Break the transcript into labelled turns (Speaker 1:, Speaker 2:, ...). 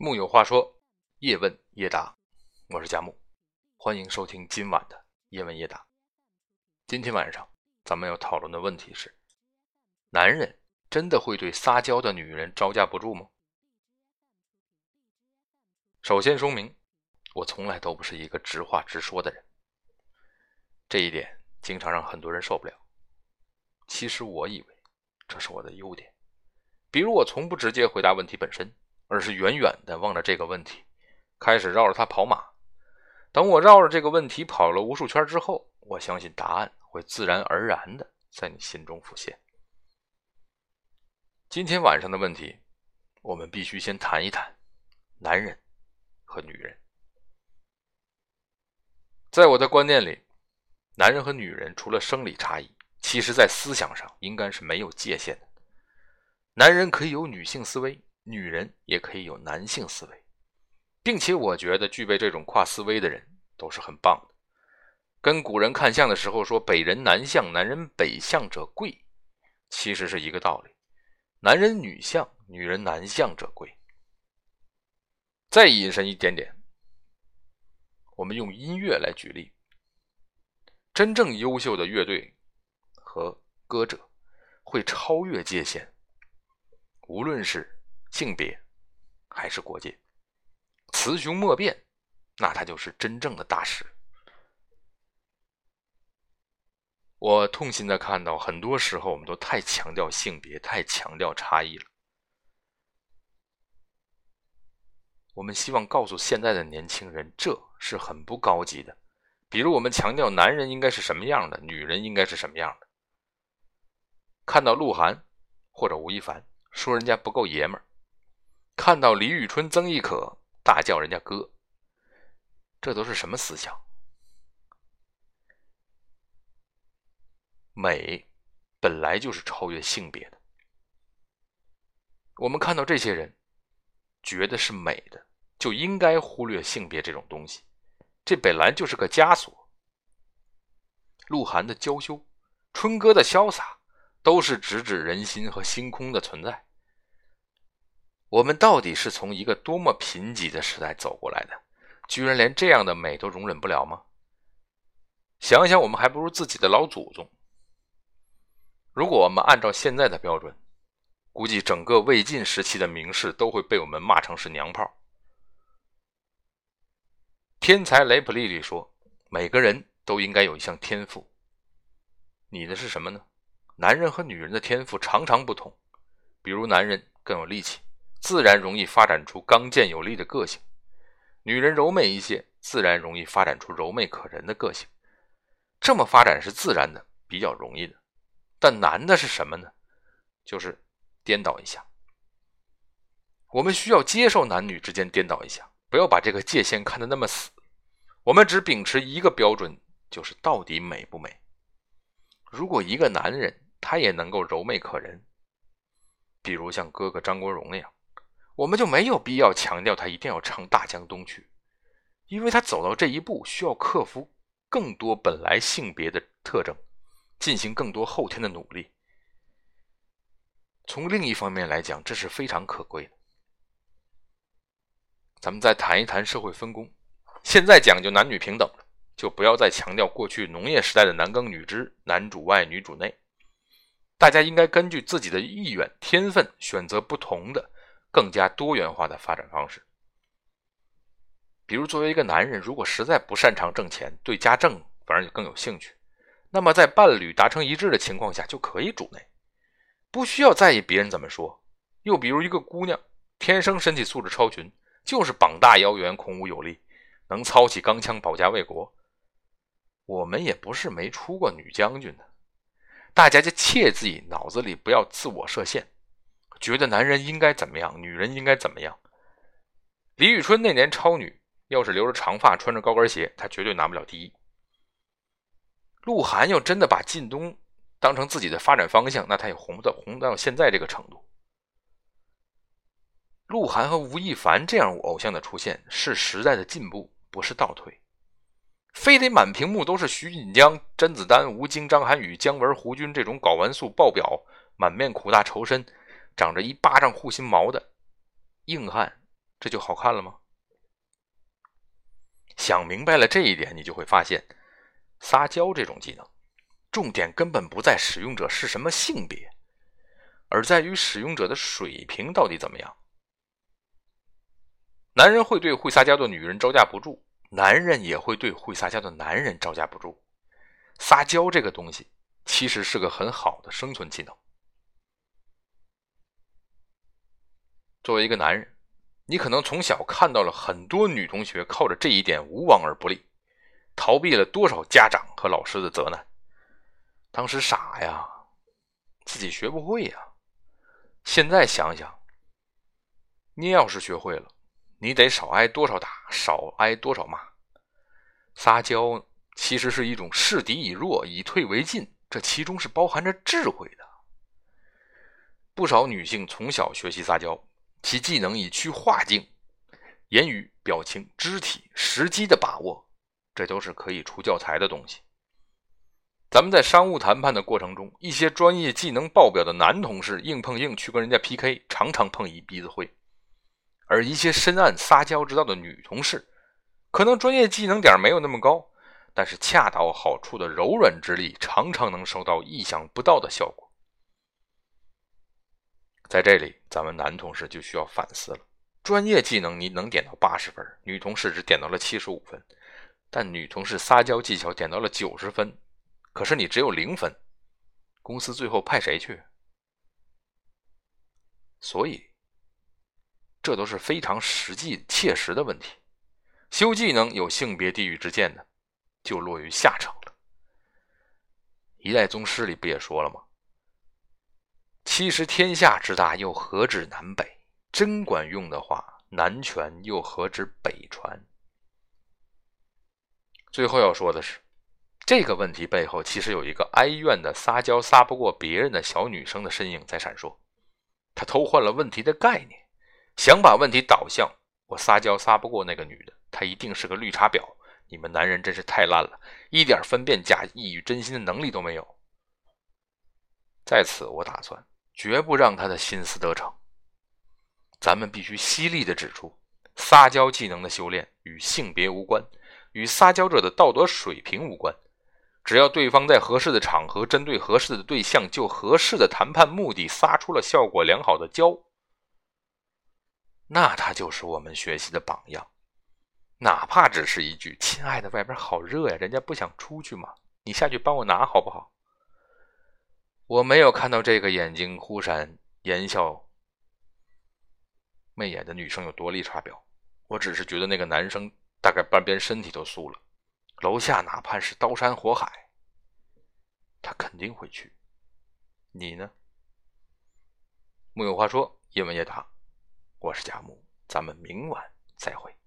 Speaker 1: 木有话说，叶问叶答，我是佳木，欢迎收听今晚的叶问叶答。今天晚上咱们要讨论的问题是：男人真的会对撒娇的女人招架不住吗？首先说明，我从来都不是一个直话直说的人，这一点经常让很多人受不了。其实我以为这是我的优点，比如我从不直接回答问题本身。而是远远的望着这个问题，开始绕着它跑马。等我绕着这个问题跑了无数圈之后，我相信答案会自然而然的在你心中浮现。今天晚上的问题，我们必须先谈一谈男人和女人。在我的观念里，男人和女人除了生理差异，其实在思想上应该是没有界限的。男人可以有女性思维。女人也可以有男性思维，并且我觉得具备这种跨思维的人都是很棒的。跟古人看相的时候说“北人南相，男人北相者贵”，其实是一个道理。男人女相，女人男相者贵。再引申一点点，我们用音乐来举例，真正优秀的乐队和歌者会超越界限，无论是。性别还是国界，雌雄莫辨，那他就是真正的大师。我痛心的看到，很多时候我们都太强调性别，太强调差异了。我们希望告诉现在的年轻人，这是很不高级的。比如，我们强调男人应该是什么样的，女人应该是什么样的。看到鹿晗或者吴亦凡说人家不够爷们儿。看到李宇春、曾轶可大叫人家哥，这都是什么思想？美本来就是超越性别的。我们看到这些人觉得是美的，就应该忽略性别这种东西，这本来就是个枷锁。鹿晗的娇羞，春哥的潇洒，都是直指人心和星空的存在。我们到底是从一个多么贫瘠的时代走过来的？居然连这样的美都容忍不了吗？想想，我们还不如自己的老祖宗。如果我们按照现在的标准，估计整个魏晋时期的名士都会被我们骂成是娘炮。天才雷普利里说：“每个人都应该有一项天赋。”你的是什么呢？男人和女人的天赋常常不同，比如男人更有力气。自然容易发展出刚健有力的个性，女人柔美一些，自然容易发展出柔媚可人的个性。这么发展是自然的，比较容易的。但难的是什么呢？就是颠倒一下。我们需要接受男女之间颠倒一下，不要把这个界限看得那么死。我们只秉持一个标准，就是到底美不美。如果一个男人他也能够柔媚可人，比如像哥哥张国荣那样。我们就没有必要强调他一定要唱《大江东去》，因为他走到这一步需要克服更多本来性别的特征，进行更多后天的努力。从另一方面来讲，这是非常可贵的。咱们再谈一谈社会分工，现在讲究男女平等了，就不要再强调过去农业时代的男耕女织、男主外女主内，大家应该根据自己的意愿、天分选择不同的。更加多元化的发展方式，比如作为一个男人，如果实在不擅长挣钱，对家政反而就更有兴趣，那么在伴侣达成一致的情况下，就可以主内，不需要在意别人怎么说。又比如一个姑娘，天生身体素质超群，就是膀大腰圆、孔武有力，能操起钢枪保家卫国。我们也不是没出过女将军的，大家就切记脑子里不要自我设限。觉得男人应该怎么样，女人应该怎么样？李宇春那年超女，要是留着长发，穿着高跟鞋，她绝对拿不了第一。鹿晗要真的把靳东当成自己的发展方向，那他也红不到红到现在这个程度。鹿晗和吴亦凡这样偶像的出现，是时代的进步，不是倒退。非得满屏幕都是徐锦江、甄子丹、吴京、张涵予、姜文、胡军这种睾丸素爆表、满面苦大仇深。长着一巴掌护心毛的硬汉，这就好看了吗？想明白了这一点，你就会发现，撒娇这种技能，重点根本不在使用者是什么性别，而在于使用者的水平到底怎么样。男人会对会撒娇的女人招架不住，男人也会对会撒娇的男人招架不住。撒娇这个东西，其实是个很好的生存技能。作为一个男人，你可能从小看到了很多女同学靠着这一点无往而不利，逃避了多少家长和老师的责难。当时傻呀，自己学不会呀。现在想想，你要是学会了。你得少挨多少打，少挨多少骂。撒娇其实是一种示敌以弱，以退为进，这其中是包含着智慧的。不少女性从小学习撒娇，其技能以趋化境，言语、表情、肢体、时机的把握，这都是可以出教材的东西。咱们在商务谈判的过程中，一些专业技能爆表的男同事硬碰硬去跟人家 PK，常常碰一鼻子灰。而一些深谙撒娇之道的女同事，可能专业技能点没有那么高，但是恰到好处的柔软之力，常常能收到意想不到的效果。在这里，咱们男同事就需要反思了：专业技能你能点到八十分，女同事只点到了七十五分；但女同事撒娇技巧点到了九十分，可是你只有零分，公司最后派谁去？所以。这都是非常实际切实的问题。修技能有性别地域之见的，就落于下乘了。一代宗师里不也说了吗？其实天下之大，又何止南北？真管用的话，南拳又何止北传？最后要说的是，这个问题背后其实有一个哀怨的撒娇撒不过别人的小女生的身影在闪烁，她偷换了问题的概念。想把问题导向我撒娇撒不过那个女的，她一定是个绿茶婊。你们男人真是太烂了，一点分辨假意与真心的能力都没有。在此，我打算绝不让他的心思得逞。咱们必须犀利的指出，撒娇技能的修炼与性别无关，与撒娇者的道德水平无关。只要对方在合适的场合，针对合适的对象，就合适的谈判目的，撒出了效果良好的娇。那他就是我们学习的榜样，哪怕只是一句“亲爱的，外边好热呀”，人家不想出去嘛？你下去帮我拿好不好？我没有看到这个眼睛忽闪、言笑媚眼的女生有多绿茶婊，我只是觉得那个男生大概半边身体都酥了。楼下哪怕是刀山火海，他肯定会去。你呢？木有话说，叶问叶答。我是贾木，咱们明晚再会。